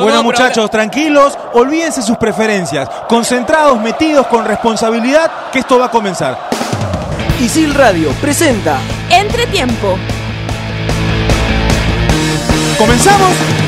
Bueno muchachos, tranquilos, olvídense sus preferencias, concentrados, metidos con responsabilidad, que esto va a comenzar. Isil Radio presenta Entretiempo. ¿Comenzamos?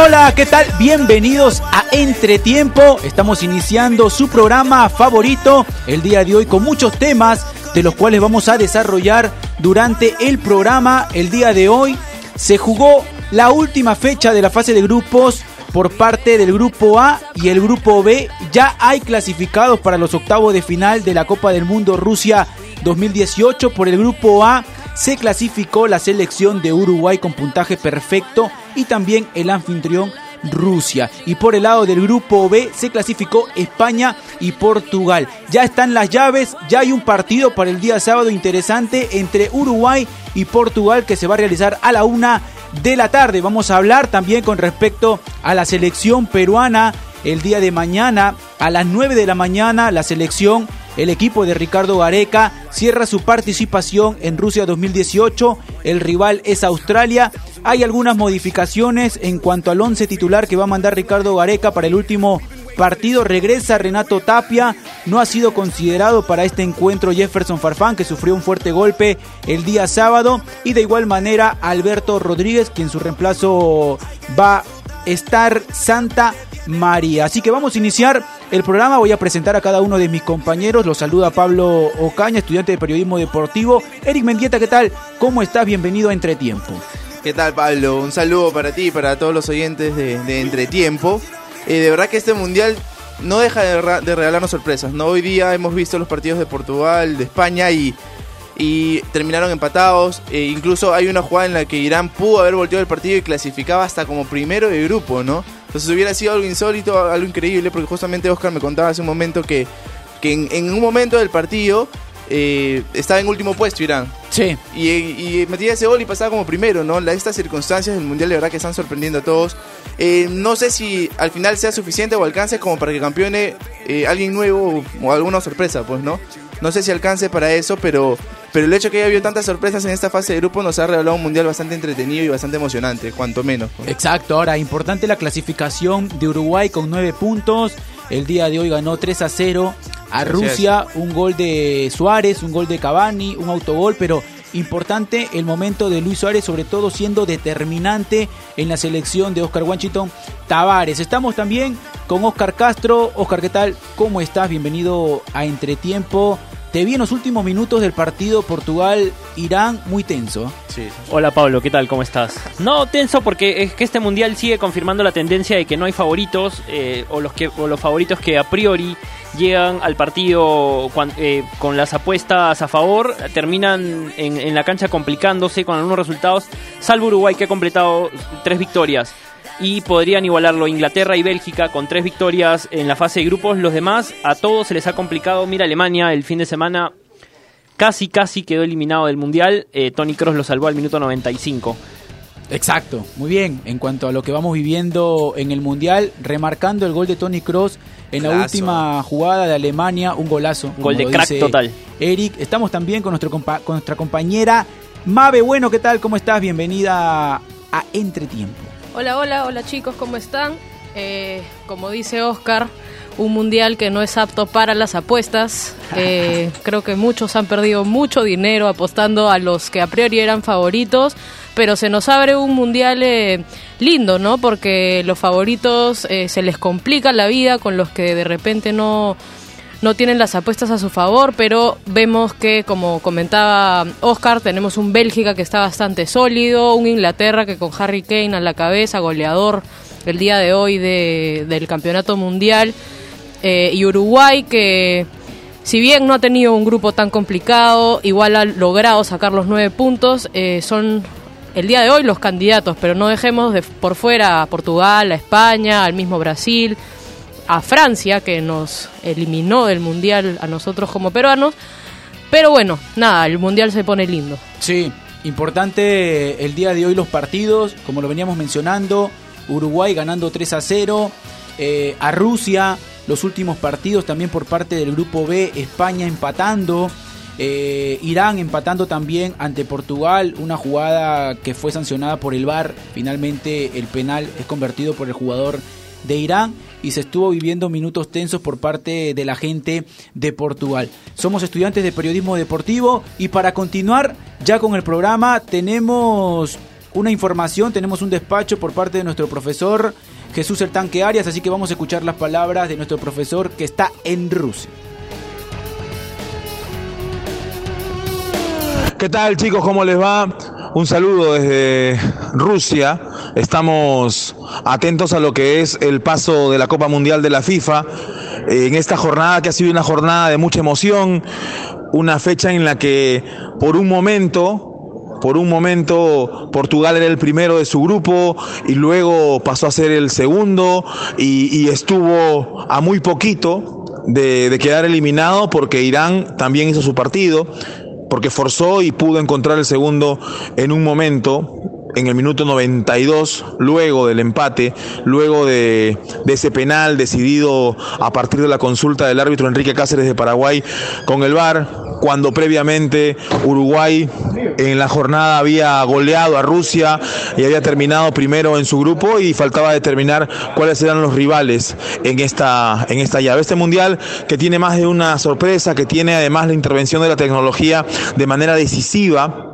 Hola, ¿qué tal? Bienvenidos a Entretiempo. Estamos iniciando su programa favorito el día de hoy con muchos temas de los cuales vamos a desarrollar durante el programa. El día de hoy se jugó la última fecha de la fase de grupos por parte del grupo A y el grupo B. Ya hay clasificados para los octavos de final de la Copa del Mundo Rusia 2018 por el grupo A se clasificó la selección de Uruguay con puntaje perfecto y también el anfitrión Rusia. Y por el lado del grupo B se clasificó España y Portugal. Ya están las llaves, ya hay un partido para el día sábado interesante entre Uruguay y Portugal que se va a realizar a la una de la tarde. Vamos a hablar también con respecto a la selección peruana. El día de mañana a las 9 de la mañana la selección el equipo de Ricardo Gareca cierra su participación en Rusia 2018. El rival es Australia. Hay algunas modificaciones en cuanto al once titular que va a mandar Ricardo Gareca para el último partido. Regresa Renato Tapia. No ha sido considerado para este encuentro Jefferson Farfán, que sufrió un fuerte golpe el día sábado. Y de igual manera Alberto Rodríguez, quien su reemplazo va a estar Santa María. Así que vamos a iniciar el programa. Voy a presentar a cada uno de mis compañeros. Los saluda Pablo Ocaña, estudiante de periodismo deportivo. Eric Mendieta, ¿qué tal? ¿Cómo estás? Bienvenido a Entretiempo. ¿Qué tal, Pablo? Un saludo para ti y para todos los oyentes de, Entretiempo. Eh, de verdad que este mundial no deja de, regalarnos sorpresas. ¿no? Hoy día hemos visto los partidos de Portugal, de España y, terminaron empatados. E incluso hay una jugada en la que Irán pudo haber volteado el partido y clasificaba hasta como primero de grupo, ¿no? Entonces hubiera sido algo insólito, algo increíble, porque justamente Oscar me contaba hace un momento que, que en, un momento del partido eh, estaba en último puesto Irán. Sí. Y, metía ese gol y pasaba como primero, ¿no? Estas circunstancias del Mundial de verdad que están sorprendiendo a todos. Eh, no sé si al final sea suficiente o alcance como para que campeone eh, alguien nuevo o alguna sorpresa, pues, ¿no? No sé si alcance para eso, pero, pero el hecho que haya habido tantas sorpresas en esta fase de grupo nos ha revelado un mundial bastante entretenido y bastante emocionante, cuanto menos. Pues. Exacto, ahora importante la clasificación de Uruguay con nueve puntos. El día de hoy ganó 3 a 0 a Rusia, un gol de Suárez, un gol de Cavani, un autogol, pero importante el momento de Luis Suárez, sobre todo siendo determinante en la selección de Oscar Washington Tavares. Estamos también con Oscar Castro. Oscar, ¿qué tal? ¿Cómo estás? Bienvenido a Entretiempo. Te vi en los últimos minutos del partido Portugal-Irán muy tenso. Sí, Hola Pablo, ¿qué tal? ¿Cómo estás? No, tenso porque es que este mundial sigue confirmando la tendencia de que no hay favoritos eh, o, los que, los favoritos que a priori llegan al partido eh, con las apuestas a favor, terminan en, en la cancha complicándose con algunos resultados, salvo Uruguay que ha completado tres victorias y podrían igualarlo Inglaterra y Bélgica con tres victorias en la fase de grupos. Los demás, a todos se les ha complicado. Mira Alemania el fin de semana casi, casi quedó eliminado del Mundial. Eh, Tony Cross lo salvó al minuto 95. Exacto, muy bien. En cuanto a lo que vamos viviendo en el Mundial, remarcando el gol de Tony Cross en la última jugada de Alemania, un golazo. Un gol de crack total. Eric, estamos también con, nuestro con nuestra compañera Mabe Bueno, ¿qué tal? ¿Cómo estás? Bienvenida a Entretiempo. Hola, hola, hola chicos, ¿cómo están? Eh, como dice Oscar, un mundial que no es apto para las apuestas. Eh, creo que muchos han perdido mucho dinero apostando a los que a priori eran favoritos, pero se nos abre un mundial eh, lindo, ¿no? Porque los favoritos se les complica la vida con los que de repente no no tienen las apuestas a su favor, pero vemos que, como comentaba Oscar, tenemos un Bélgica que está bastante sólido, un Inglaterra que con Harry Kane a la cabeza, goleador el día de hoy del campeonato mundial, eh, y Uruguay que, si bien no ha tenido un grupo tan complicado, igual ha logrado sacar los nueve puntos, eh, son el día de hoy los candidatos, pero no dejemos de por fuera a Portugal, a España, al mismo Brasil a Francia, que nos eliminó del Mundial a nosotros como peruanos, Pero bueno, nada, el Mundial se pone lindo. Sí, importante el día de hoy los partidos, como lo veníamos mencionando, Uruguay ganando 3 a 0, eh, a Rusia los últimos partidos también por parte del grupo B, España empatando. Eh, Irán empatando también ante Portugal, una jugada que fue sancionada por el VAR. Finalmente el penal es convertido por el jugador de Irán y se estuvo viviendo minutos tensos por parte de la gente de Portugal. Somos estudiantes de periodismo deportivo y para continuar ya con el programa tenemos una información, tenemos un despacho por parte de nuestro profesor Jesús el Tanque Arias, así que vamos a escuchar las palabras de nuestro profesor que está en Rusia. ¿Qué tal chicos? ¿Cómo les va? Un saludo desde Rusia. Estamos atentos a lo que es el paso de la Copa Mundial de la FIFA en esta jornada que ha sido una jornada de mucha emoción, una fecha en la que por un momento por un momento Portugal era el primero de su grupo y luego pasó a ser el segundo y, estuvo a muy poquito de, de quedar eliminado porque Irán también hizo su partido porque forzó y pudo encontrar el segundo en un momento en el minuto 92, luego del empate, luego de, ese penal decidido a partir de la consulta del árbitro Enrique Cáceres de Paraguay con el VAR, cuando previamente Uruguay en la jornada había goleado a Rusia y había terminado primero en su grupo y faltaba determinar cuáles eran los rivales en esta, en esta llave. Este mundial que tiene más de una sorpresa, que tiene además la intervención de la tecnología de manera decisiva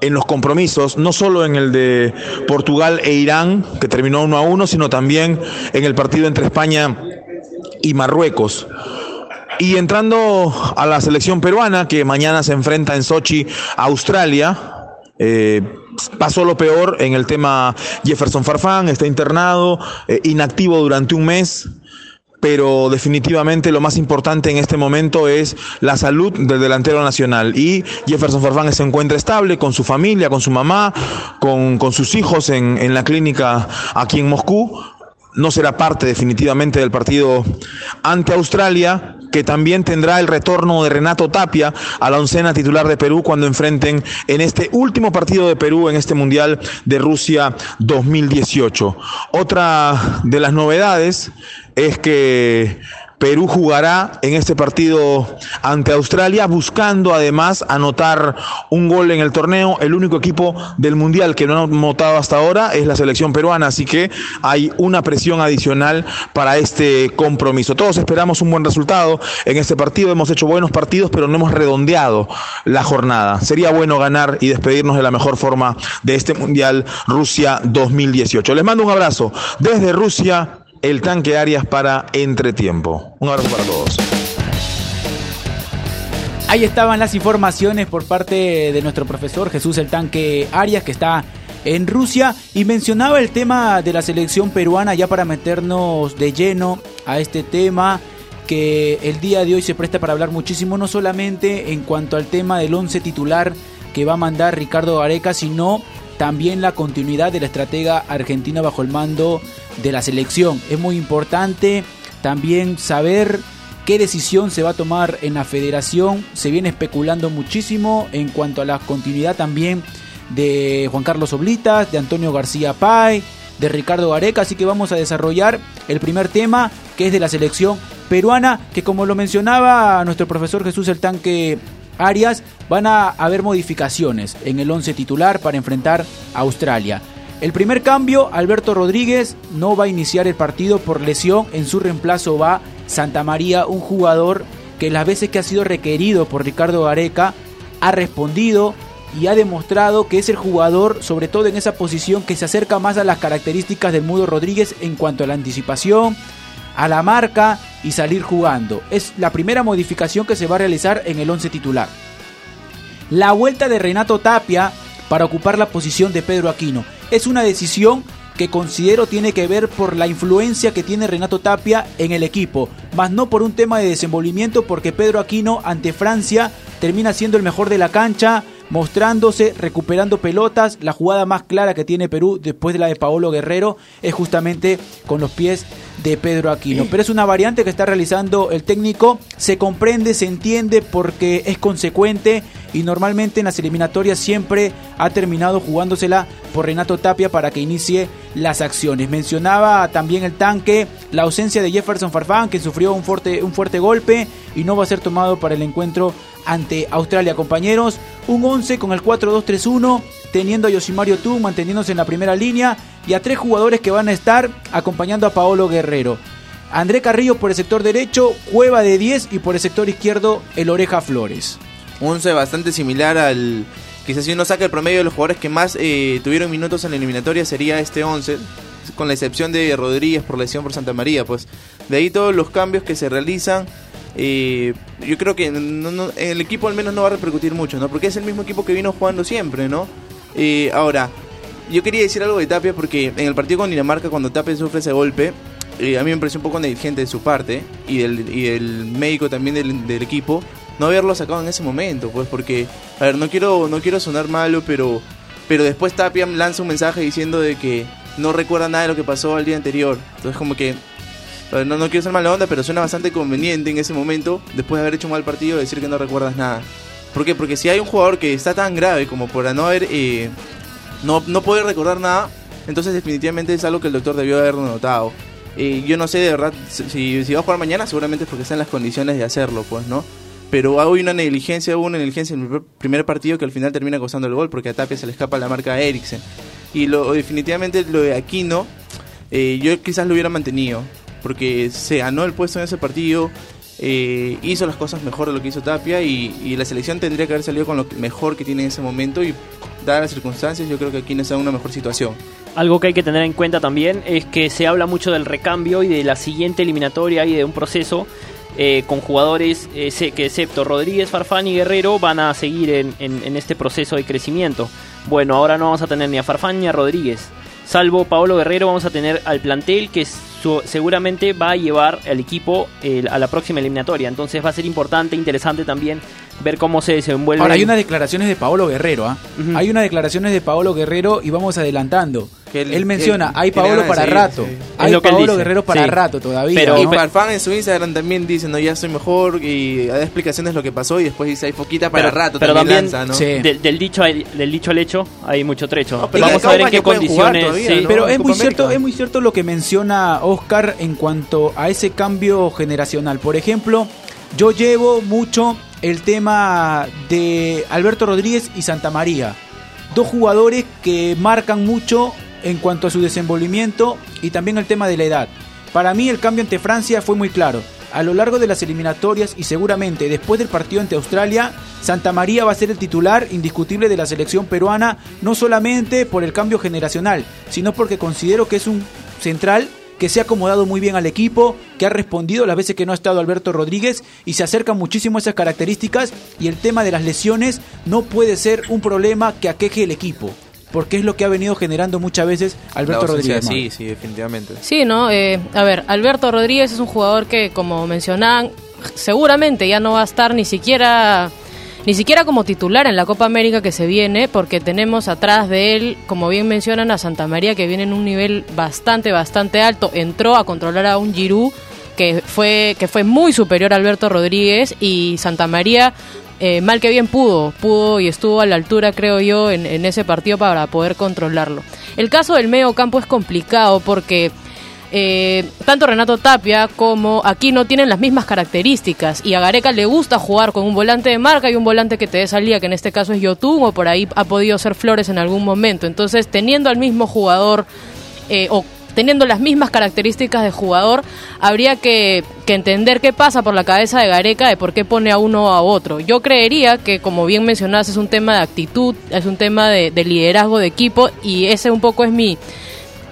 en los compromisos, no solo en el de Portugal e Irán, que terminó uno a uno, sino también en el partido entre España y Marruecos. Y entrando a la selección peruana, que mañana se enfrenta en Sochi a Australia, eh, pasó lo peor en el tema Jefferson Farfán, está internado, eh, inactivo durante un mes pero definitivamente lo más importante en este momento es la salud del delantero nacional. Y Jefferson Farfán se encuentra estable con su familia, con su mamá, con, sus hijos en, en la clínica aquí en Moscú no será parte definitivamente del partido ante Australia, que también tendrá el retorno de Renato Tapia a la oncena titular de Perú cuando enfrenten en este último partido de Perú en este Mundial de Rusia 2018. Otra de las novedades es que Perú jugará en este partido ante Australia buscando además anotar un gol en el torneo. El único equipo del Mundial que no ha anotado hasta ahora es la selección peruana, así que hay una presión adicional para este compromiso. Todos esperamos un buen resultado en este partido. Hemos hecho buenos partidos, pero no hemos redondeado la jornada. Sería bueno ganar y despedirnos de la mejor forma de este Mundial Rusia 2018. Les mando un abrazo desde Rusia el tanque Arias para entretiempo. Un abrazo para todos. Ahí estaban las informaciones por parte de nuestro profesor Jesús el tanque Arias que está en Rusia y mencionaba el tema de la selección peruana ya para meternos de lleno a este tema que el día de hoy se presta para hablar muchísimo no solamente en cuanto al tema del once titular que va a mandar Ricardo Gareca sino también la continuidad de la estratega argentina bajo el mando de la selección. Es muy importante también saber qué decisión se va a tomar en la federación. Se viene especulando muchísimo en cuanto a la continuidad también de Juan Carlos Oblitas, de Antonio García Pay, de Ricardo Gareca. Así que vamos a desarrollar el primer tema que es de la selección peruana, que como lo mencionaba nuestro profesor Jesús el Tanque Arias, van a haber modificaciones en el 11 titular para enfrentar a Australia. El primer cambio, Alberto Rodríguez no va a iniciar el partido por lesión, en su reemplazo va Santa María, un jugador que las veces que ha sido requerido por Ricardo Gareca ha respondido y ha demostrado que es el jugador, sobre todo en esa posición, que se acerca más a las características del Mudo Rodríguez en cuanto a la anticipación, a la marca y salir jugando. Es la primera modificación que se va a realizar en el 11 titular. La vuelta de Renato Tapia para ocupar la posición de Pedro Aquino. Es una decisión que considero tiene que ver por la influencia que tiene Renato Tapia en el equipo, más no por un tema de desenvolvimiento porque Pedro Aquino ante Francia termina siendo el mejor de la cancha, mostrándose, recuperando pelotas. La jugada más clara que tiene Perú después de la de Paolo Guerrero es justamente con los pies de Pedro Aquino. Pero es una variante que está realizando el técnico, se comprende, se entiende porque es consecuente y normalmente en las eliminatorias siempre ha terminado jugándosela por Renato Tapia para que inicie las acciones. Mencionaba también el tanque, la ausencia de Jefferson Farfán que sufrió un fuerte, un fuerte golpe y no va a ser tomado para el encuentro ante Australia, compañeros. Un 11 con el 4-2-3-1, teniendo a Yosimario Tú manteniéndose en la primera línea y a tres jugadores que van a estar acompañando a Paolo Guerrero. André Carrillo por el sector derecho, Cueva de 10 y por el sector izquierdo el Oreja Flores. Un 11 bastante similar al... Quizás si uno saca el promedio de los jugadores que más eh, tuvieron minutos en la eliminatoria sería este 11, con la excepción de Rodríguez por lesión por Santa María. Pues de ahí todos los cambios que se realizan eh, yo creo que el equipo al menos no va a repercutir mucho, ¿no? Porque es el mismo equipo que vino jugando siempre, ¿no? Eh, ahora, yo quería decir algo de Tapia porque en el partido con Dinamarca, cuando Tapia sufre ese golpe, eh, a mí me pareció un poco negligente de su parte y del, y del médico también del, equipo no haberlo sacado en ese momento, pues porque, a ver, no quiero, no quiero sonar malo, pero, pero después Tapia lanza un mensaje diciendo de que no recuerda nada de lo que pasó al día anterior. Entonces como que no, no quiero ser mala onda, pero suena bastante conveniente en ese momento, después de haber hecho un mal partido, decir que no recuerdas nada. ¿Por qué? Porque si hay un jugador que está tan grave como por no haber, eh, no, no recordar nada, entonces definitivamente es algo que el doctor debió haber notado. Eh, yo no sé de verdad, si, va a jugar mañana, seguramente es porque está en las condiciones de hacerlo, pues, ¿no? Pero hay una negligencia, hubo una negligencia en el primer partido que al final termina costando el gol porque a Tapia se le escapa la marca de Eriksen. Y definitivamente lo de Aquino, eh, yo quizás lo hubiera mantenido porque se ganó el puesto en ese partido, eh, hizo las cosas mejor de lo que hizo Tapia y, la selección tendría que haber salido con lo mejor que tiene en ese momento y dadas las circunstancias yo creo que aquí no está en una mejor situación. Algo que hay que tener en cuenta también es que se habla mucho del recambio y de la siguiente eliminatoria y de un proceso eh, con jugadores eh, que excepto Rodríguez, Farfán y Guerrero van a seguir en, en, este proceso de crecimiento. Bueno, ahora no vamos a tener ni a Farfán ni a Rodríguez. Salvo Paolo Guerrero vamos a tener al plantel que seguramente va a llevar al equipo a la próxima eliminatoria. Entonces va a ser importante, interesante también ver cómo se desenvuelve. Ahora hay unas declaraciones de Paolo Guerrero, ¿ah? Hay unas declaraciones de Paolo Guerrero y vamos adelantando. él, menciona, hay Paolo para rato. Hay Paolo Guerrero para rato todavía. Pero, Y Farfán en su Instagram también dice, no, ya soy mejor y da explicaciones de lo que pasó y después dice, hay poquita para rato. Pero también, del, dicho, del dicho al hecho hay mucho trecho. Vamos a ver en qué condiciones. Pero es muy, cierto, es muy cierto lo que menciona Oscar en cuanto a ese cambio generacional. Por ejemplo, yo llevo mucho el tema de Alberto Rodríguez y Santa María. Dos jugadores que marcan mucho en cuanto a su desenvolvimiento y también el tema de la edad. Para mí el cambio ante Francia fue muy claro. A lo largo de las eliminatorias y seguramente después del partido ante Australia, Santa María va a ser el titular indiscutible de la selección peruana, no solamente por el cambio generacional, sino porque considero que es un central que se ha acomodado muy bien al equipo, que ha respondido las veces que no ha estado Alberto Rodríguez y se acerca muchísimo a esas características y el tema de las lesiones no puede ser un problema que aqueje el equipo. Porque es lo que ha venido generando muchas veces Alberto Rodríguez. Sí, sí, definitivamente. Sí, ¿no? Eh, a ver, Alberto Rodríguez es un jugador que, como mencionaban, seguramente ya no va a estar ni siquiera ni siquiera como titular en la Copa América que se viene, porque tenemos atrás de él, como bien mencionan, a Santa María, que viene en un nivel bastante, bastante alto. Entró a controlar a un Giroud que fue, que fue muy superior a Alberto Rodríguez y Santa María eh, mal que bien pudo, pudo y estuvo a la altura, creo yo, en, en, ese partido para poder controlarlo. El caso del medio campo es complicado porque eh, tanto Renato Tapia como Aquino tienen las mismas características y a Gareca le gusta jugar con un volante de marca y un volante que te dé salida, que en este caso es Yotun o por ahí ha podido ser Flores en algún momento. Entonces, teniendo al mismo jugador eh, o teniendo las mismas características de jugador, habría que, entender qué pasa por la cabeza de Gareca de por qué pone a uno o a otro. Yo creería que, como bien mencionas, es un tema de actitud, es un tema de liderazgo de equipo y ese un poco es mi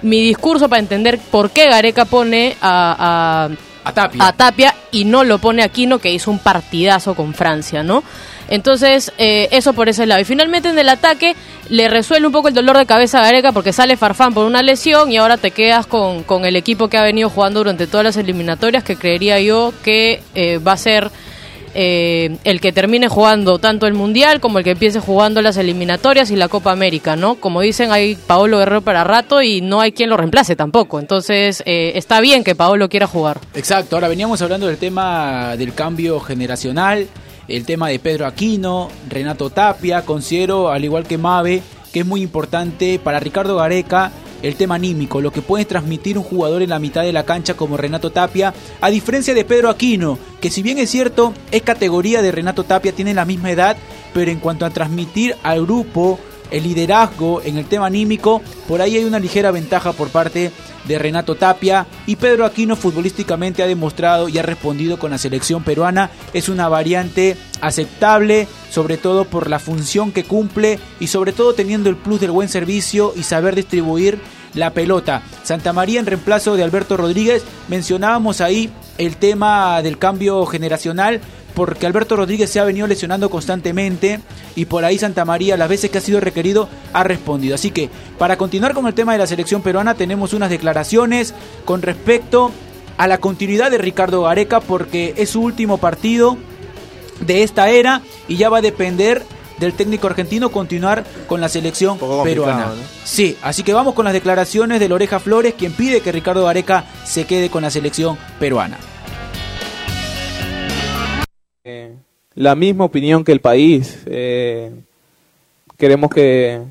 mi discurso para entender por qué Gareca pone a, a, Tapia. a Tapia y no lo pone a Aquino, que hizo un partidazo con Francia, ¿no? Entonces, eh, eso por ese lado. Y finalmente en el ataque le resuelve un poco el dolor de cabeza a Gareca porque sale Farfán por una lesión y ahora te quedas con, con el equipo que ha venido jugando durante todas las eliminatorias, que creería yo que eh, va a ser eh, el que termine jugando tanto el Mundial como el que empiece jugando las eliminatorias y la Copa América, ¿no? Como dicen, hay Paolo Guerrero para rato y no hay quien lo reemplace tampoco. Entonces, eh, está bien que Paolo quiera jugar. Exacto, ahora veníamos hablando del tema del cambio generacional, el tema de Pedro Aquino, Renato Tapia, considero, al igual que Mave, que es muy importante para Ricardo Gareca el tema anímico, lo que puede transmitir un jugador en la mitad de la cancha como Renato Tapia, a diferencia de Pedro Aquino, que si bien es cierto, es categoría de Renato Tapia, tiene la misma edad, pero en cuanto a transmitir al grupo el liderazgo en el tema anímico, por ahí hay una ligera ventaja por parte de Renato Tapia y Pedro Aquino futbolísticamente ha demostrado y ha respondido con la selección peruana. Es una variante aceptable, sobre todo por la función que cumple y sobre todo teniendo el plus del buen servicio y saber distribuir la pelota. Santa María en reemplazo de Alberto Rodríguez, mencionábamos ahí el tema del cambio generacional, porque Alberto Rodríguez se ha venido lesionando constantemente y por ahí Santa María las veces que ha sido requerido ha respondido. Así que para continuar con el tema de la selección peruana tenemos unas declaraciones con respecto a la continuidad de Ricardo Gareca porque es su último partido de esta era y ya va a depender del técnico argentino continuar con la selección peruana. Sí, así que vamos con las declaraciones de Loreja Flores, quien pide que Ricardo Gareca se quede con la selección peruana. La misma opinión que el país. Eh, queremos que,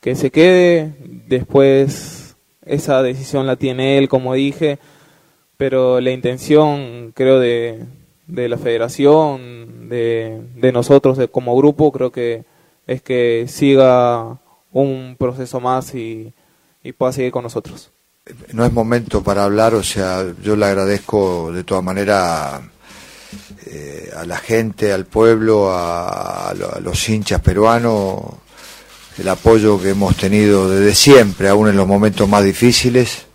que se quede, después esa decisión la tiene él, como dije, pero la intención, creo, de, de la federación, de, de nosotros como grupo, creo que es que siga un proceso más y, y pueda seguir con nosotros. No es momento para hablar, o sea, yo le agradezco de todas maneras eh, a la gente, al pueblo, a, los hinchas peruanos, el apoyo que hemos tenido desde siempre, aún en los momentos más difíciles.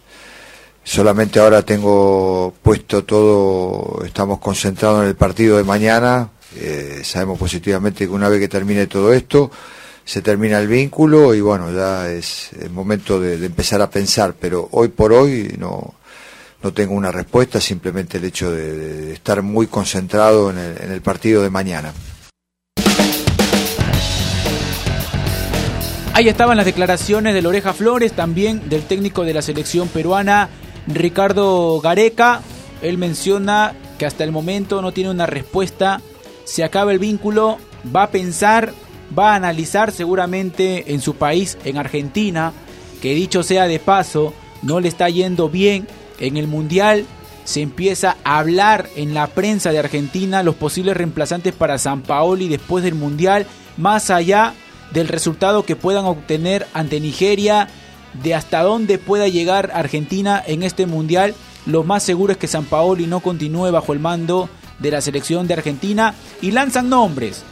Solamente ahora tengo puesto todo, estamos concentrados en el partido de mañana. Eh, sabemos positivamente que una vez que termine todo esto, se termina el vínculo y bueno, ya es el momento de empezar a pensar, pero hoy por hoy no, no tengo una respuesta, simplemente el hecho de, estar muy concentrado en el, partido de mañana. Ahí estaban las declaraciones de Loreja Flores, también del técnico de la selección peruana, Ricardo Gareca. Él menciona que hasta el momento no tiene una respuesta. Se acaba el vínculo, va a pensar, va a analizar seguramente en su país, en Argentina, que dicho sea de paso, no le está yendo bien en el Mundial se empieza a hablar en la prensa de Argentina los posibles reemplazantes para San Paoli después del Mundial, más allá del resultado que puedan obtener ante Nigeria, de hasta dónde pueda llegar Argentina en este Mundial. Lo más seguro es que San Paoli no continúe bajo el mando de la selección de Argentina y lanzan nombres.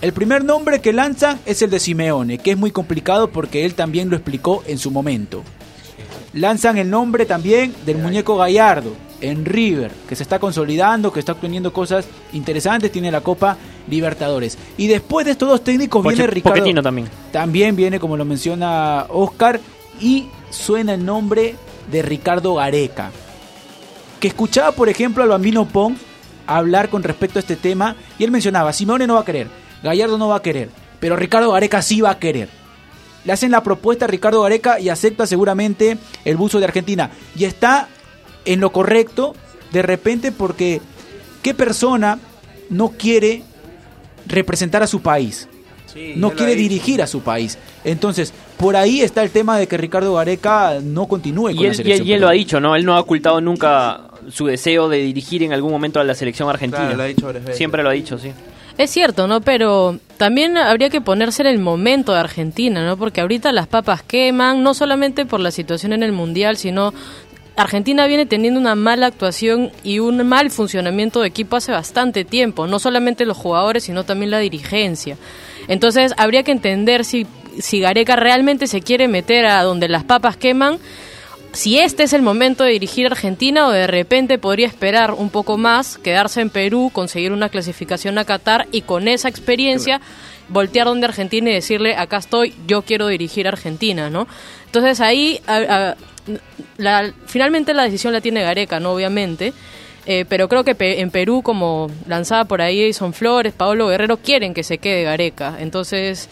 El primer nombre que lanzan es el de Simeone, que es muy complicado porque él también lo explicó en su momento lanzan el nombre también del muñeco Gallardo en River, que se está consolidando, que está obteniendo cosas interesantes, tiene la Copa Libertadores. Y después de estos dos técnicos viene Ricardo. también. También viene, como lo menciona Oscar, y suena el nombre de Ricardo Gareca. Que escuchaba, por ejemplo, al bambino Pong hablar con respecto a este tema, y él mencionaba, Simone no va a querer, Gallardo no va a querer, pero Ricardo Gareca sí va a querer. Le hacen la propuesta a Ricardo Gareca y acepta seguramente el buzo de Argentina. Y está en lo correcto de repente porque ¿qué persona no quiere representar a su país? no quiere dirigir a su país. Entonces, por ahí está el tema de que Ricardo Gareca no continúe con la selección. Y él, lo ha dicho, ¿no? Él no ha ocultado nunca su deseo de dirigir en algún momento a la selección argentina. Siempre lo ha dicho, sí. Es cierto, ¿no? Pero también habría que ponerse en el momento de Argentina, ¿no? Porque ahorita las papas queman, no solamente por la situación en el Mundial, sino Argentina viene teniendo una mala actuación y un mal funcionamiento de equipo hace bastante tiempo, no solamente los jugadores, sino también la dirigencia. Entonces, habría que entender si, si Gareca realmente se quiere meter a donde las papas queman si este es el momento de dirigir Argentina o de repente podría esperar un poco más, quedarse en Perú, conseguir una clasificación a Qatar y con esa experiencia voltear donde Argentina y decirle, acá estoy, yo quiero dirigir Argentina, ¿no? Entonces ahí, finalmente la decisión la tiene Gareca, ¿no? Obviamente. Eh, pero creo que pe- en Perú, como lanzada por ahí son Flores, Paolo Guerrero, quieren que se quede Gareca. Entonces,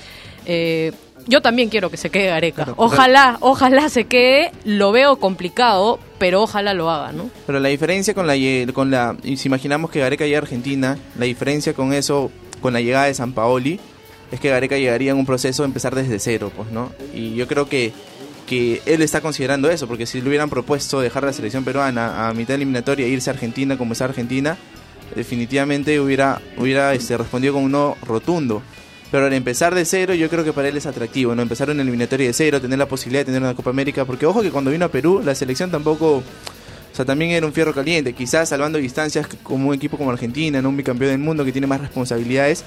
eh, yo también quiero que se quede Gareca. Claro, ojalá, ojalá se quede. Lo veo complicado, pero ojalá lo haga, ¿no? Pero la diferencia con la, con la y si imaginamos que Gareca llega a Argentina, la diferencia con eso, con la llegada de San Paoli, es que Gareca llegaría en un proceso de empezar desde cero, pues, ¿no? Y yo creo que, que él está considerando eso, porque si le hubieran propuesto dejar la selección peruana a mitad eliminatoria e irse a Argentina como es Argentina, definitivamente hubiera, hubiera este, respondido con un no rotundo. Pero al empezar de cero, yo creo que para él es atractivo, ¿no? Empezar una eliminatoria de cero, tener la posibilidad de tener una Copa América, porque ojo que cuando vino a Perú, la selección tampoco o sea, también era un fierro caliente, quizás salvando distancias como un equipo como Argentina, ¿no? un bicampeón del mundo que tiene más responsabilidades,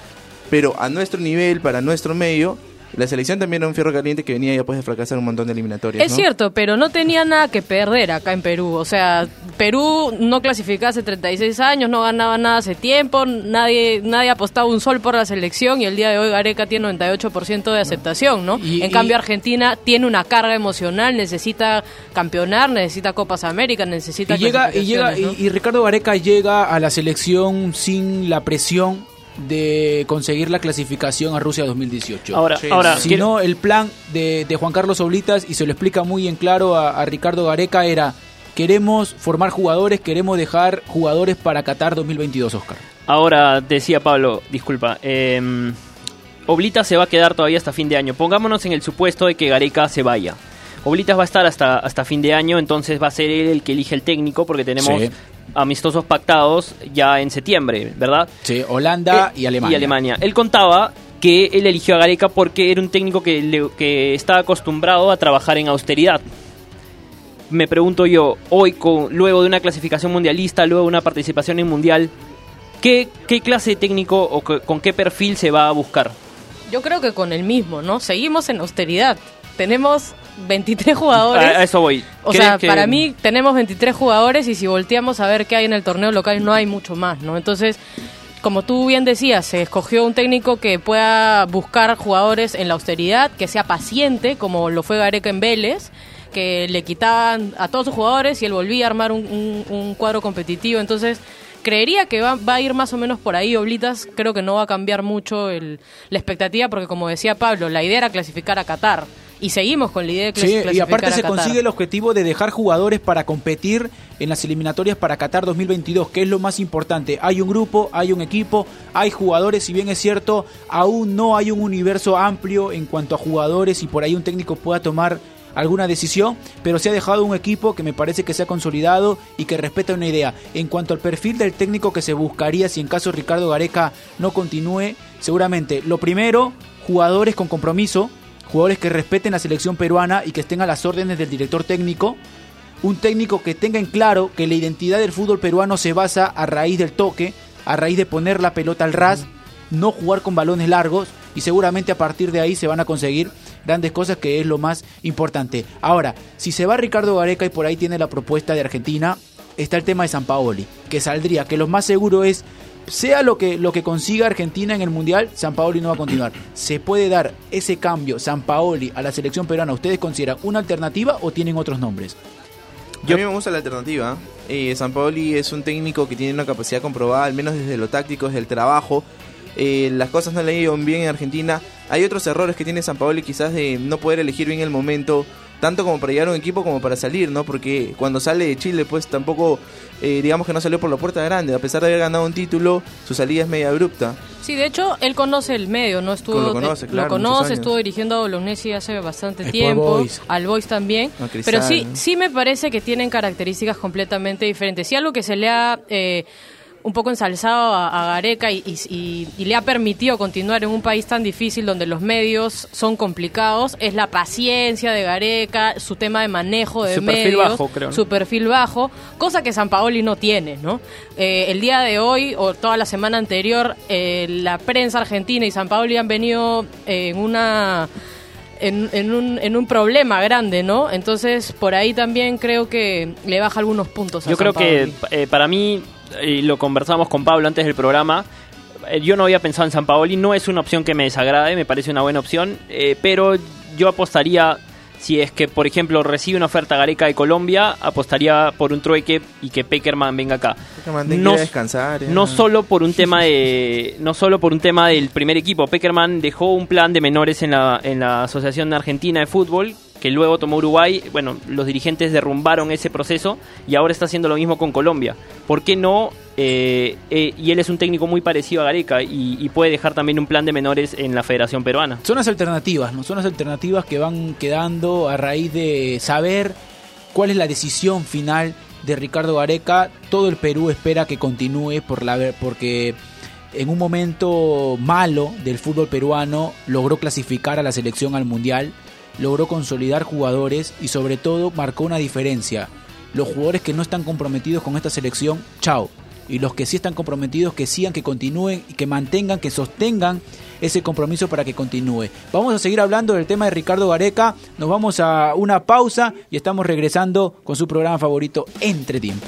pero a nuestro nivel, para nuestro medio, la selección también era un fierro caliente que venía ya pues de fracasar un montón de eliminatorias. Es ¿no? cierto, pero no tenía nada que perder acá en Perú. O sea, Perú no clasificaba hace 36 años, no ganaba nada hace tiempo, nadie nadie apostaba un sol por la selección y el día de hoy Gareca tiene 98% de aceptación, ¿no? Y- en y- cambio Argentina tiene una carga emocional, necesita campeonar, necesita Copas Américas, necesita Y llega, y, llega y Ricardo Gareca llega a la selección sin la presión de conseguir la clasificación a Rusia 2018. Ahora, Sí, ahora sí. Si no, el plan de, de Juan Carlos Oblitas, y se lo explica muy en claro a, a Ricardo Gareca, era queremos formar jugadores, queremos dejar jugadores para Qatar 2022, Oscar. Ahora decía Pablo, disculpa, eh, Oblitas se va a quedar todavía hasta fin de año. Pongámonos en el supuesto de que Gareca se vaya. Oblitas va a estar hasta, hasta fin de año, entonces va a ser él el que elige el técnico porque tenemos Sí. Amistosos pactados ya en septiembre, ¿verdad? Sí, Holanda Eh, y Alemania. Y Alemania. Él contaba que él eligió a Gareca porque era un técnico que, le- que estaba acostumbrado a trabajar en austeridad. Me pregunto yo, hoy, con, luego de una clasificación mundialista, luego de una participación en mundial, ¿qué, qué clase de técnico o que- con qué perfil se va a buscar? Yo creo que con el mismo, ¿no? Seguimos en austeridad. Tenemos 23 jugadores. A, eso voy. O ¿Crees sea, que- para mí tenemos 23 jugadores y si volteamos a ver qué hay en el torneo local no hay mucho más, ¿no? Entonces, como tú bien decías, se escogió un técnico que pueda buscar jugadores en la austeridad, que sea paciente, como lo fue Gareca en Vélez, que le quitaban a todos sus jugadores y él volvía a armar un, un- un cuadro competitivo. Entonces, creería que va, va a ir más o menos por ahí, Oblitas. Creo que no va a cambiar mucho el- la expectativa, porque como decía Pablo, la idea era clasificar a Qatar. Y seguimos con la idea de clas- Sí, clasificar y aparte a se Qatar. consigue el objetivo de dejar jugadores para competir en las eliminatorias para Qatar 2022, que es lo más importante. Hay un grupo, hay un equipo, hay jugadores, si bien es cierto, aún no hay un universo amplio en cuanto a jugadores y por ahí un técnico pueda tomar alguna decisión, pero se ha dejado un equipo que me parece que se ha consolidado y que respeta una idea. En cuanto al perfil del técnico que se buscaría si en caso Ricardo Gareca no continúe, seguramente lo primero, jugadores con compromiso, jugadores que respeten la selección peruana y que estén a las órdenes del director técnico. Un técnico que tenga en claro que la identidad del fútbol peruano se basa a raíz del toque, a raíz de poner la pelota al ras, no jugar con balones largos y seguramente a partir de ahí se van a conseguir grandes cosas que es lo más importante. Ahora, si se va Ricardo Gareca y por ahí tiene la propuesta de Argentina, está el tema de San Paoli, que saldría, que lo más seguro es sea lo que, lo que consiga Argentina en el Mundial, San Paoli no va a continuar. ¿Se puede dar ese cambio, San Paoli, a la selección peruana? ¿Ustedes consideran una alternativa o tienen otros nombres? A mí me gusta la alternativa. Eh, San Paoli es un técnico que tiene una capacidad comprobada, al menos desde lo táctico, desde el trabajo. Eh, las cosas no le ido bien en Argentina. Hay otros errores que tiene San Paoli, quizás de no poder elegir bien el momento, tanto como para llegar a un equipo como para salir, ¿no? Porque cuando sale de Chile, pues tampoco, eh, digamos que no salió por la puerta grande. A pesar de haber ganado un título, su salida es media abrupta. Sí, de hecho, él conoce el medio, ¿no? Estuvo, Lo conoce, eh, claro, lo conoce, estuvo dirigiendo a Bolognesi hace bastante Sport tiempo, Boys. al Boys también. Cristal, Pero sí, ¿no? sí me parece que tienen características completamente diferentes. Sí, algo que se le ha eh, un poco ensalzado a, a Gareca y, y- y- y le ha permitido continuar en un país tan difícil donde los medios son complicados es la paciencia de Gareca, su tema de manejo de Su perfil bajo, creo, ¿no? su perfil bajo, cosa que San Paoli no tiene, ¿no? Eh, el día de hoy o toda la semana anterior, eh, la prensa argentina y San Paoli han venido eh, en una en, en un, en un problema grande, ¿no? Entonces, por ahí también creo que le baja algunos puntos a Yo creo que para mí, y lo conversamos con Pablo antes del programa, eh, yo no había pensado en San Paoli, no es una opción que me desagrade, me parece una buena opción, eh, pero yo apostaría, si es que, por ejemplo, recibe una oferta Gareca de Colombia, apostaría por un trueque y que Peckerman venga acá. Peckerman a descansar, no solo por un tema de, no solo por un tema del primer equipo. Peckerman dejó un plan de menores en la, en la Asociación Argentina de Fútbol que luego tomó Uruguay. Bueno, los dirigentes derrumbaron ese proceso y ahora está haciendo lo mismo con Colombia. ¿Por qué no? Eh, eh, y él es un técnico muy parecido a Gareca y, y puede dejar también un plan de menores en la Federación Peruana. Son las alternativas, ¿no? Son las alternativas que van quedando a raíz de saber cuál es la decisión final de Ricardo Gareca. Todo el Perú espera que continúe por la porque en un momento malo del fútbol peruano logró clasificar a la selección al mundial, logró consolidar jugadores y sobre todo marcó una diferencia. Los jugadores que no están comprometidos con esta selección, chao. Y los que sí están comprometidos, que sigan, que continúen y que mantengan, que sostengan ese compromiso para que continúe. Vamos a seguir hablando del tema de Ricardo Gareca. Nos vamos a una pausa y estamos regresando con su programa favorito, Entre Tiempo.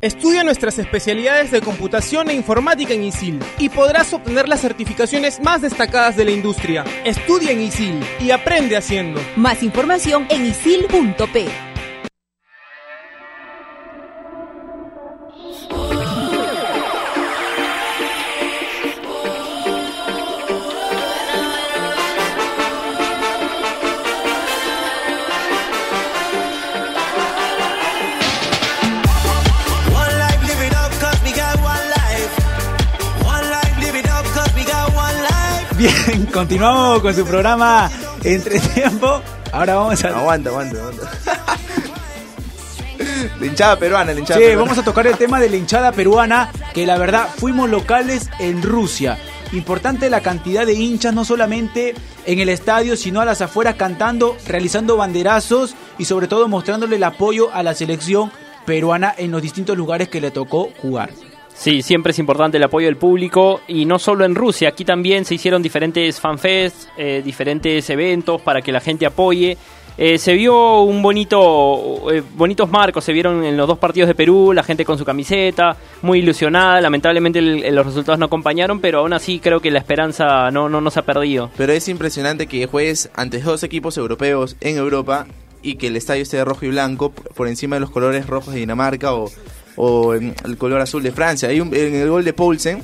Estudia nuestras especialidades de computación e informática en ISIL y podrás obtener las certificaciones más destacadas de la industria. Estudia en ISIL y aprende haciendo. Más información en isil.p. continuamos con su programa Entre Tiempo. Ahora vamos a... Aguanta, aguanta, aguanta. la hinchada peruana, la hinchada Sí, peruana. vamos a tocar el tema de la hinchada peruana, que la verdad fuimos locales en Rusia. Importante la cantidad de hinchas, no solamente en el estadio, sino a las afueras cantando, realizando banderazos y sobre todo mostrándole el apoyo a la selección peruana en los distintos lugares que le tocó jugar. Sí, siempre es importante el apoyo del público y no solo en Rusia, aquí también se hicieron diferentes fanfests, eh, diferentes eventos para que la gente apoye. Eh, se vio un bonito, eh, bonitos marcos, se vieron en los dos partidos de Perú, la gente con su camiseta, muy ilusionada, lamentablemente los resultados no acompañaron, pero aún así creo que la esperanza no, no, se ha perdido. Pero es impresionante que juegues ante dos equipos europeos en Europa y que el estadio esté rojo y blanco por encima de los colores rojos de Dinamarca o, o en el color azul de Francia. Hay un, en el gol de Poulsen,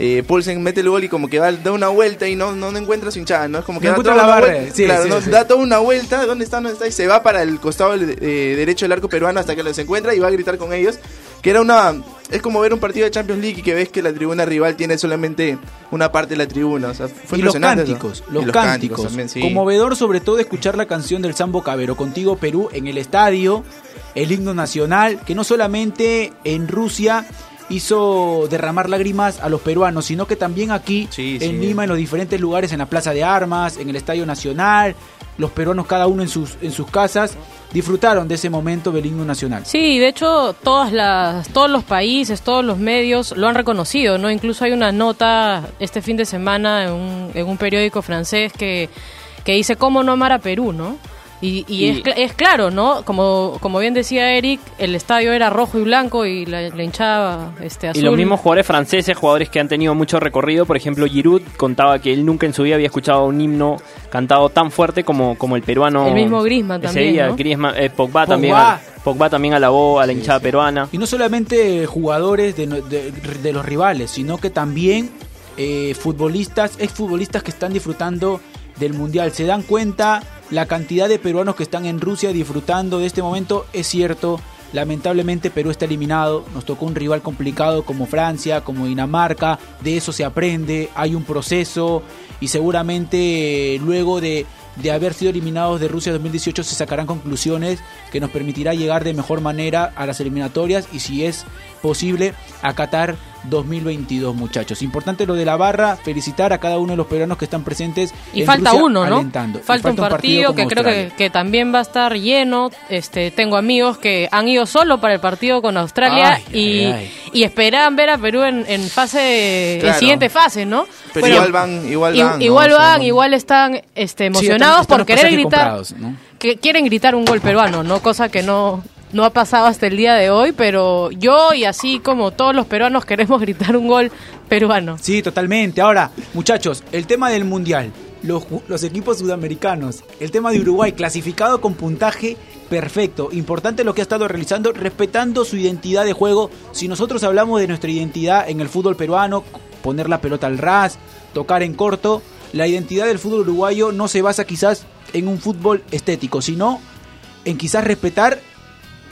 eh, Poulsen mete el gol y como que va, da una vuelta y no, no, no encuentra su hinchada, ¿no? Es como que No da toda la una barra, vuelta, sí, claro, sí, no, sí. da toda una vuelta, ¿dónde está? ¿Dónde está? Y se va para el costado eh, derecho del arco peruano hasta que los encuentra y va a gritar con ellos. Que era una... Es como ver un partido de Champions League y que ves que la tribuna rival tiene solamente una parte de la tribuna. O sea, fue y los cánticos, Y los, cánticos. también, sí. Conmovedor sobre todo escuchar la canción del Sambo Cabero, Contigo Perú, en el estadio, el himno nacional, que no solamente en Rusia hizo derramar lágrimas a los peruanos, sino que también aquí Sí, en sí. Lima, en los diferentes lugares, en la Plaza de Armas, en el Estadio Nacional, los peruanos cada uno en sus, en sus casas, disfrutaron de ese momento del himno nacional. Sí, de hecho, todas las, todos los países, todos los medios lo han reconocido, ¿no? Incluso hay una nota este fin de semana en un, en un periódico francés que, que dice cómo no amar a Perú, ¿no? Y, y Y- es, cl- es claro, ¿no? Como, como bien decía Eric, el estadio era rojo y blanco y la, la hinchada este, azul. Y los mismos jugadores franceses, jugadores que han tenido mucho recorrido, por ejemplo Giroud contaba que él nunca en su vida había escuchado un himno cantado tan fuerte como, como el peruano. El mismo Griezmann también, día. ¿no? Griezmann- eh, Pogba, Pogba. también Pogba también alabó a la hinchada peruana. Y no solamente jugadores de, no- de- de los rivales, sino que también eh, futbolistas, exfutbolistas que están disfrutando del Mundial. Se dan cuenta la cantidad de peruanos que están en Rusia disfrutando de este momento. Es cierto, lamentablemente Perú está eliminado. Nos tocó un rival complicado como Francia, como Dinamarca. De eso se aprende, hay un proceso y seguramente luego de de haber sido eliminados de Rusia 2018 se sacarán conclusiones que nos permitirá llegar de mejor manera a las eliminatorias y si es posible a Qatar 2022, muchachos. Importante lo de la barra, felicitar a cada uno de los peruanos que están presentes. Y en falta Rusia uno, ¿no? alentando. Falta, un partido, que creo que, que también va a estar lleno. Este, tengo amigos que han ido solo para el partido con Australia Ay, y, ay, ay. y esperan ver a Perú en, en fase, en siguiente fase, ¿no? Pero igual van- igual van, ¿no? igual van, igual están este, emocionados están por querer gritar, ¿no? que quieren gritar un gol peruano, ¿no? Cosa que no no ha pasado hasta el día de hoy, pero yo y así como todos los peruanos queremos gritar un gol peruano. Sí, totalmente. Ahora, muchachos, el tema del mundial, los, los equipos sudamericanos, el tema de Uruguay, clasificado con puntaje perfecto. Importante lo que ha estado realizando, respetando su identidad de juego. Si nosotros hablamos de nuestra identidad en el fútbol peruano, poner la pelota al ras, tocar en corto, la identidad del fútbol uruguayo no se basa quizás en un fútbol estético, sino en quizás respetar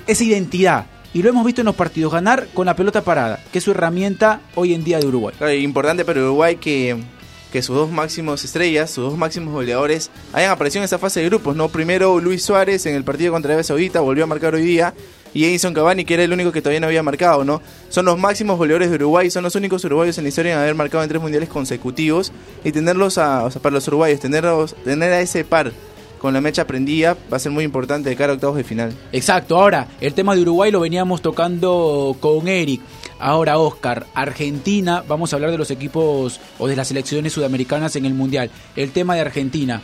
esa identidad. Y lo hemos visto en los partidos, ganar con la pelota parada, que es su herramienta hoy en día de Uruguay. Y importante para Uruguay que, que sus dos máximos estrellas, sus dos máximos goleadores, hayan aparecido en esa fase de grupos. no Primero Luis Suárez en el partido contra Arabia Saudita, volvió a marcar hoy día. Y Edison Cavani, que era el único que todavía no había marcado, ¿no? Son los máximos goleadores de Uruguay, son los únicos uruguayos en la historia en haber marcado en tres mundiales consecutivos. Y tenerlos a, o sea, para los uruguayos, tenerlos, tener a ese par con la mecha prendida va a ser muy importante de cara a octavos de final. Exacto, ahora el tema de Uruguay lo veníamos tocando con Eric. Ahora Oscar, Argentina, vamos a hablar de los equipos o de las selecciones sudamericanas en el Mundial. El tema de Argentina.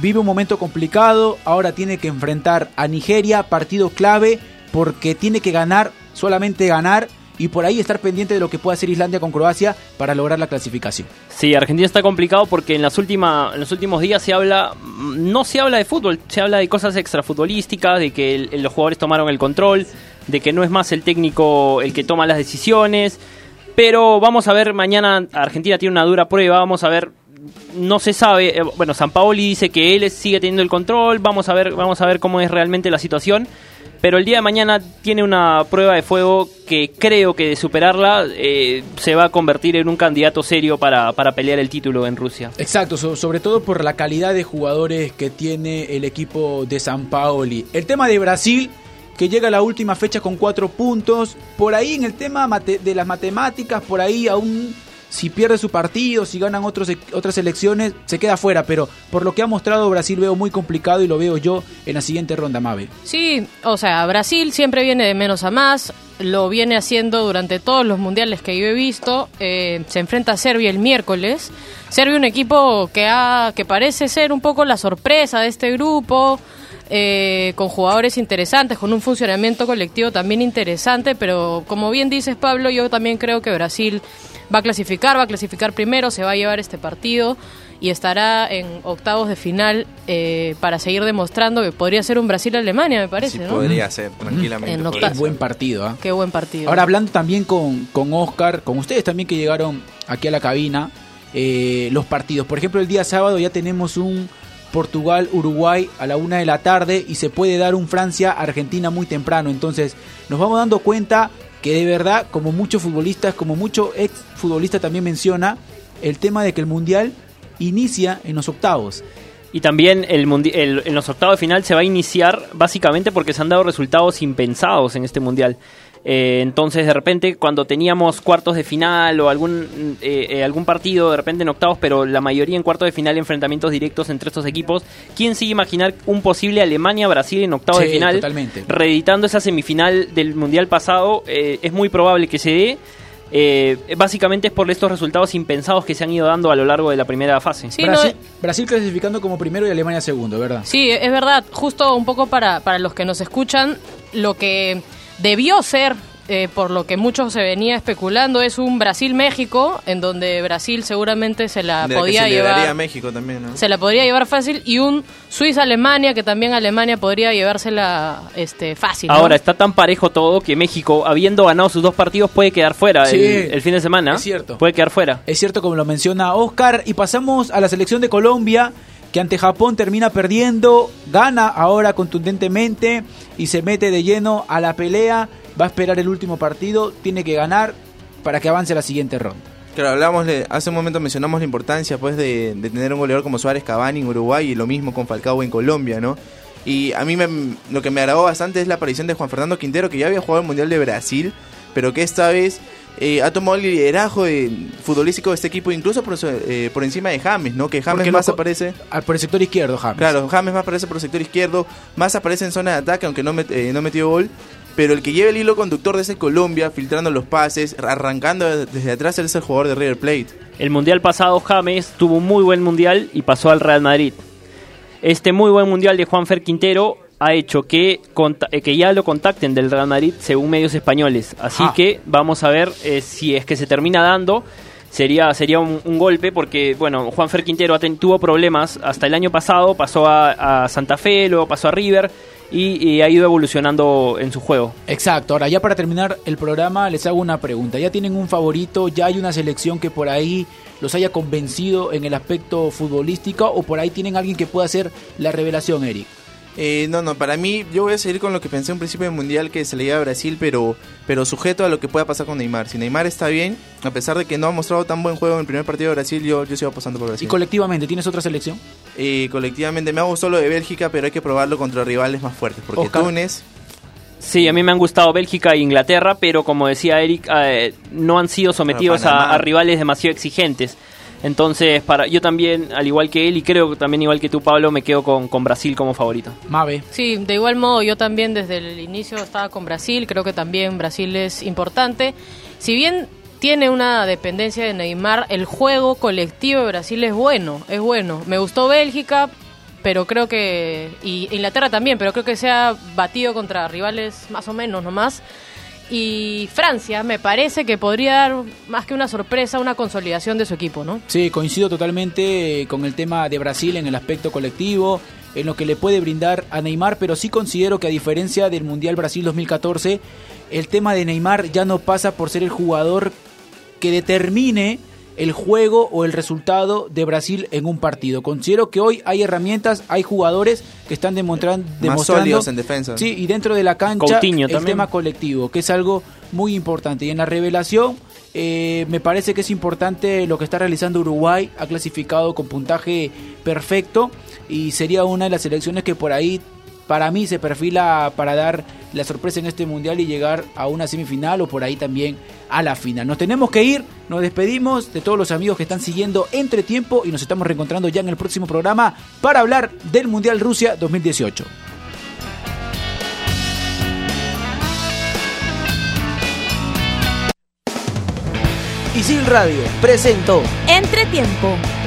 Vive un momento complicado, ahora tiene que enfrentar a Nigeria, partido clave, porque tiene que ganar, solamente ganar, y por ahí estar pendiente de lo que pueda hacer Islandia con Croacia para lograr la clasificación. Sí, Argentina está complicado porque en, las últimas, en los últimos días se habla, no se habla de fútbol, se habla de cosas extrafutbolísticas, de que los jugadores tomaron el control, de que no es más el técnico el que toma las decisiones. Pero vamos a ver, mañana Argentina tiene una dura prueba, vamos a ver, no se sabe, eh, bueno, San Paoli dice que él sigue teniendo el control, vamos a ver, vamos a ver cómo es realmente la situación. Pero el día de mañana tiene una prueba de fuego que creo que de superarla eh, se va a convertir en un candidato serio para, para pelear el título en Rusia. Exacto, so- sobre todo por la calidad de jugadores que tiene el equipo de San Paoli. El tema de Brasil, que llega a la última fecha con cuatro puntos. Por ahí en el tema de las matemáticas, por ahí aún si pierde su partido, si ganan otros, otras elecciones, se queda fuera. Pero por lo que ha mostrado Brasil veo muy complicado y lo veo yo en la siguiente ronda, Mabel. Sí, o sea, Brasil siempre viene de menos a más, lo viene haciendo durante todos los mundiales que yo he visto, eh, se enfrenta a Serbia el miércoles, Serbia un equipo que, ha, que parece ser un poco la sorpresa de este grupo, eh, con jugadores interesantes, con un funcionamiento colectivo también interesante, pero como bien dices Pablo, yo también creo que Brasil va a clasificar, va a clasificar primero, se va a llevar este partido y estará en octavos de final eh, para seguir demostrando que podría ser un Brasil-Alemania, me parece, Sí, ¿no? podría ser, tranquilamente. Octa- ser. Buen partido, ¿ah? Qué buen partido. Ahora hablando también con, con Oscar, con ustedes también que llegaron aquí a la cabina, eh, los partidos. Por ejemplo, el día sábado ya tenemos un Portugal-Uruguay a la una de la tarde y se puede dar un Francia-Argentina muy temprano. Entonces nos vamos dando cuenta que de verdad, como muchos futbolistas, como mucho ex futbolista también menciona, el tema de que el Mundial inicia en los octavos. Y también el el- en los octavos de final se va a iniciar básicamente porque se han dado resultados impensados en este mundial. Eh, entonces, de repente, cuando teníamos cuartos de final o algún, eh, eh, algún partido de repente en octavos, pero la mayoría en cuartos de final, enfrentamientos directos entre estos equipos, ¿quién sigue imaginar un posible Alemania-Brasil en octavos de final? totalmente. Reeditando esa semifinal del mundial pasado, eh, es muy probable que se dé. Eh, básicamente es por estos resultados impensados que se han ido dando a lo largo de la primera fase. Sí, Brasil, no- Brasil clasificando como primero y Alemania segundo, ¿verdad? Sí, es verdad. Justo un poco para, para los que nos escuchan, lo que debió ser, eh, por lo que mucho se venía especulando, es un Brasil-México, en donde Brasil seguramente se la De la que podía se daría a llevar. México también, ¿no? Se la podría llevar fácil y un Suiza-Alemania que también Alemania podría llevársela este, fácil. ¿no? Ahora está tan parejo todo que México, habiendo ganado sus dos partidos, puede quedar fuera Sí, el, el fin de semana. es cierto. Puede quedar fuera. Es cierto como lo menciona Oscar y pasamos a la selección de Colombia que ante Japón termina perdiendo, gana ahora contundentemente y se mete de lleno a la pelea, va a esperar el último partido, tiene que ganar para que avance la siguiente ronda. Claro, hablamos, hace un momento mencionamos la importancia pues de, de tener un goleador como Suárez Cavani en Uruguay y lo mismo con Falcao en Colombia, ¿no? Y a mí me- lo que me agradó bastante es la aparición de Juan Fernando Quintero, que ya había jugado el Mundial de Brasil, pero que esta vez eh, ha tomado el liderazgo de- futbolístico de este equipo, incluso por, eh, por encima de James, ¿no? Que James Porque más aparece. Ah, Por el sector izquierdo, James. Claro, James más aparece por el sector izquierdo, más aparece en zona de ataque, aunque no, met- eh, no metió gol. Pero el que lleva el hilo conductor de ese Colombia, filtrando los pases, arrancando desde atrás, él es el jugador de River Plate. El mundial pasado, James tuvo un muy buen mundial y pasó al Real Madrid. Este muy buen mundial de Juanfer Quintero ha hecho que, eh, que ya lo contacten del Real Madrid según medios españoles. Así Ah. que vamos a ver eh, si es que se termina dando. Sería, sería un, un golpe porque, bueno, Juanfer Quintero ha ten- tuvo problemas hasta el año pasado, pasó a, a Santa Fe, luego pasó a River y, y ha ido evolucionando en su juego. Exacto, ahora ya para terminar el programa les hago una pregunta. ¿Ya tienen un favorito? ¿Ya hay una selección que por ahí los haya convencido en el aspecto futbolístico? ¿O por ahí tienen alguien que pueda hacer la revelación, Eric? Eh, no, no, para mí yo voy a seguir con lo que pensé en un principio del Mundial que se le lleva a Brasil, pero, pero sujeto a lo que pueda pasar con Neymar. Si Neymar está bien, a pesar de que no ha mostrado tan buen juego en el primer partido de Brasil, yo, yo sigo apostando por ¿Y Brasil. colectivamente tienes otra selección? Eh, colectivamente me ha gustado lo de Bélgica, pero hay que probarlo contra rivales más fuertes, porque Oscar. Túnez... Sí, a mí me han gustado Bélgica e Inglaterra, pero como decía Eric, eh, no han sido sometidos a rivales demasiado exigentes. Entonces, para yo también, al igual que él, y creo que también igual que tú, Pablo, me quedo con, con Brasil como favorito. Mabe. Sí, de igual modo yo también desde el inicio estaba con Brasil, creo que también Brasil es importante. Si bien tiene una dependencia de Neymar, el juego colectivo de Brasil es bueno, es bueno. Me gustó Bélgica, pero creo que y Inglaterra también, pero creo que se ha batido contra rivales más o menos nomás. Y Francia me parece que podría dar más que una sorpresa, una consolidación de su equipo, ¿no? Sí, coincido totalmente eh, con el tema de Brasil en el aspecto colectivo, en lo que le puede brindar a Neymar, pero sí considero que a diferencia del Mundial Brasil 2014, el tema de Neymar ya no pasa por ser el jugador que determine el juego o el resultado de Brasil en un partido. Considero que hoy hay herramientas, hay jugadores que están demostran- demostrando sólidos en defensa. Sí, y dentro de la cancha Coutinho el también. tema colectivo, que es algo muy importante. Y en la revelación eh, me parece que es importante lo que está realizando Uruguay, ha clasificado con puntaje perfecto y sería una de las selecciones que por ahí para mí se perfila para dar la sorpresa en este mundial y llegar a una semifinal o por ahí también a la final. Nos tenemos que ir, nos despedimos de todos los amigos que están siguiendo entre tiempo y nos estamos reencontrando ya en el próximo programa para hablar del Mundial Rusia 2018. Isil Radio presentó Entretiempo.